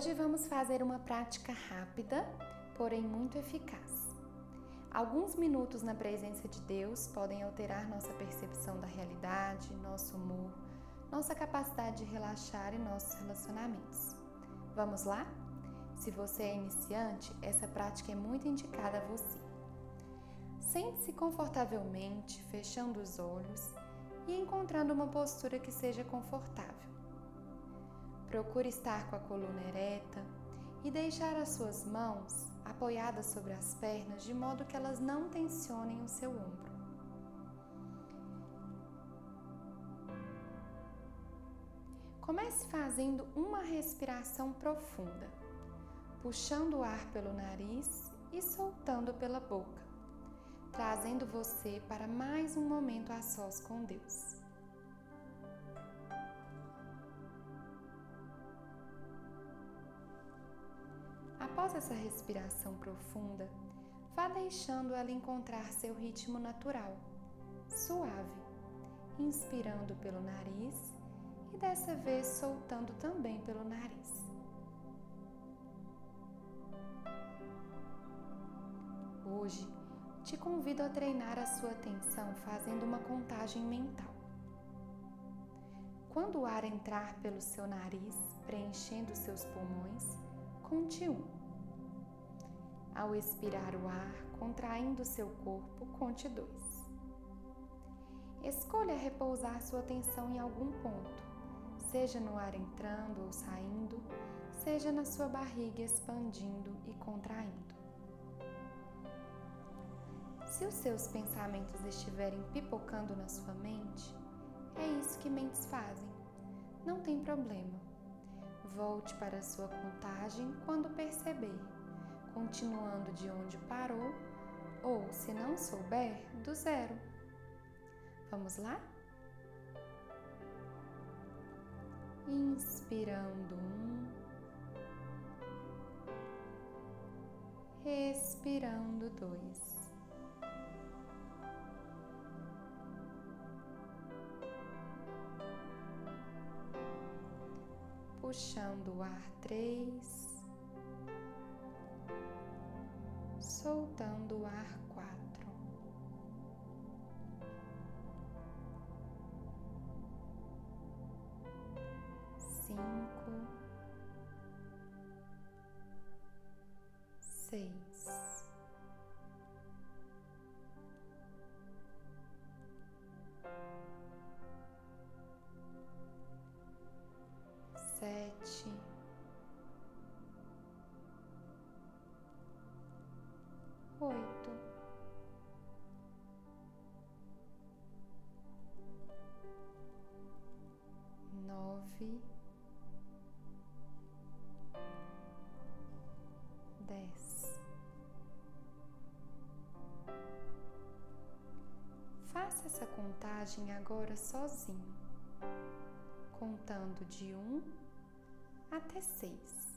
Hoje vamos fazer uma prática rápida, porém muito eficaz. Alguns minutos na presença de Deus podem alterar nossa percepção da realidade, nosso humor, nossa capacidade de relaxar e nossos relacionamentos. Vamos lá? Se você é iniciante, essa prática é muito indicada a você. Sente-se confortavelmente, fechando os olhos e encontrando uma postura que seja confortável. Procure estar com a coluna ereta e deixar as suas mãos apoiadas sobre as pernas de modo que elas não tensionem o seu ombro. Comece fazendo uma respiração profunda, puxando o ar pelo nariz e soltando pela boca, trazendo você para mais um momento a sós com Deus. Após essa respiração profunda, vá deixando ela encontrar seu ritmo natural, suave, inspirando pelo nariz e dessa vez soltando também pelo nariz. Hoje, te convido a treinar a sua atenção fazendo uma contagem mental. Quando o ar entrar pelo seu nariz, preenchendo seus pulmões, conte um. Ao expirar o ar, contraindo seu corpo, conte dois. Escolha repousar sua atenção em algum ponto, seja no ar entrando ou saindo, seja na sua barriga expandindo e contraindo. Se os seus pensamentos estiverem pipocando na sua mente, é isso que mentes fazem. Não tem problema. Volte para a sua contagem quando perceber continuando de onde parou, ou, se não souber, do zero. Vamos lá? Inspirando um, respirando dois. Puxando o ar três. Soltando o ar quatro. Cinco, seis, essa contagem agora sozinho, contando de um até seis.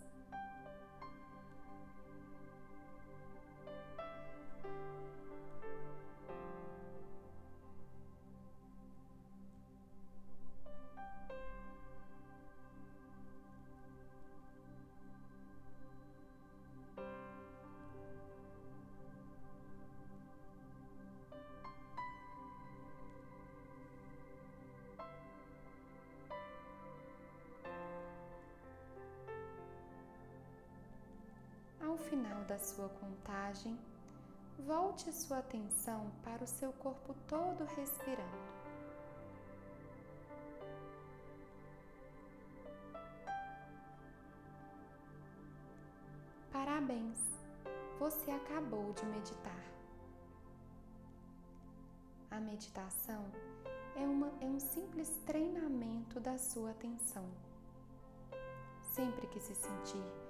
Final da sua contagem, volte sua atenção para o seu corpo todo respirando. Parabéns! Você acabou de meditar. A meditação é, uma, é um simples treinamento da sua atenção. Sempre que se sentir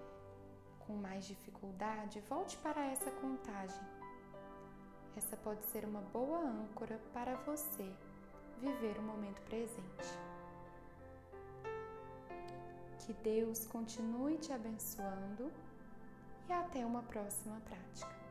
com mais dificuldade, volte para essa contagem. Essa pode ser uma boa âncora para você viver o momento presente. Que Deus continue te abençoando e até uma próxima prática.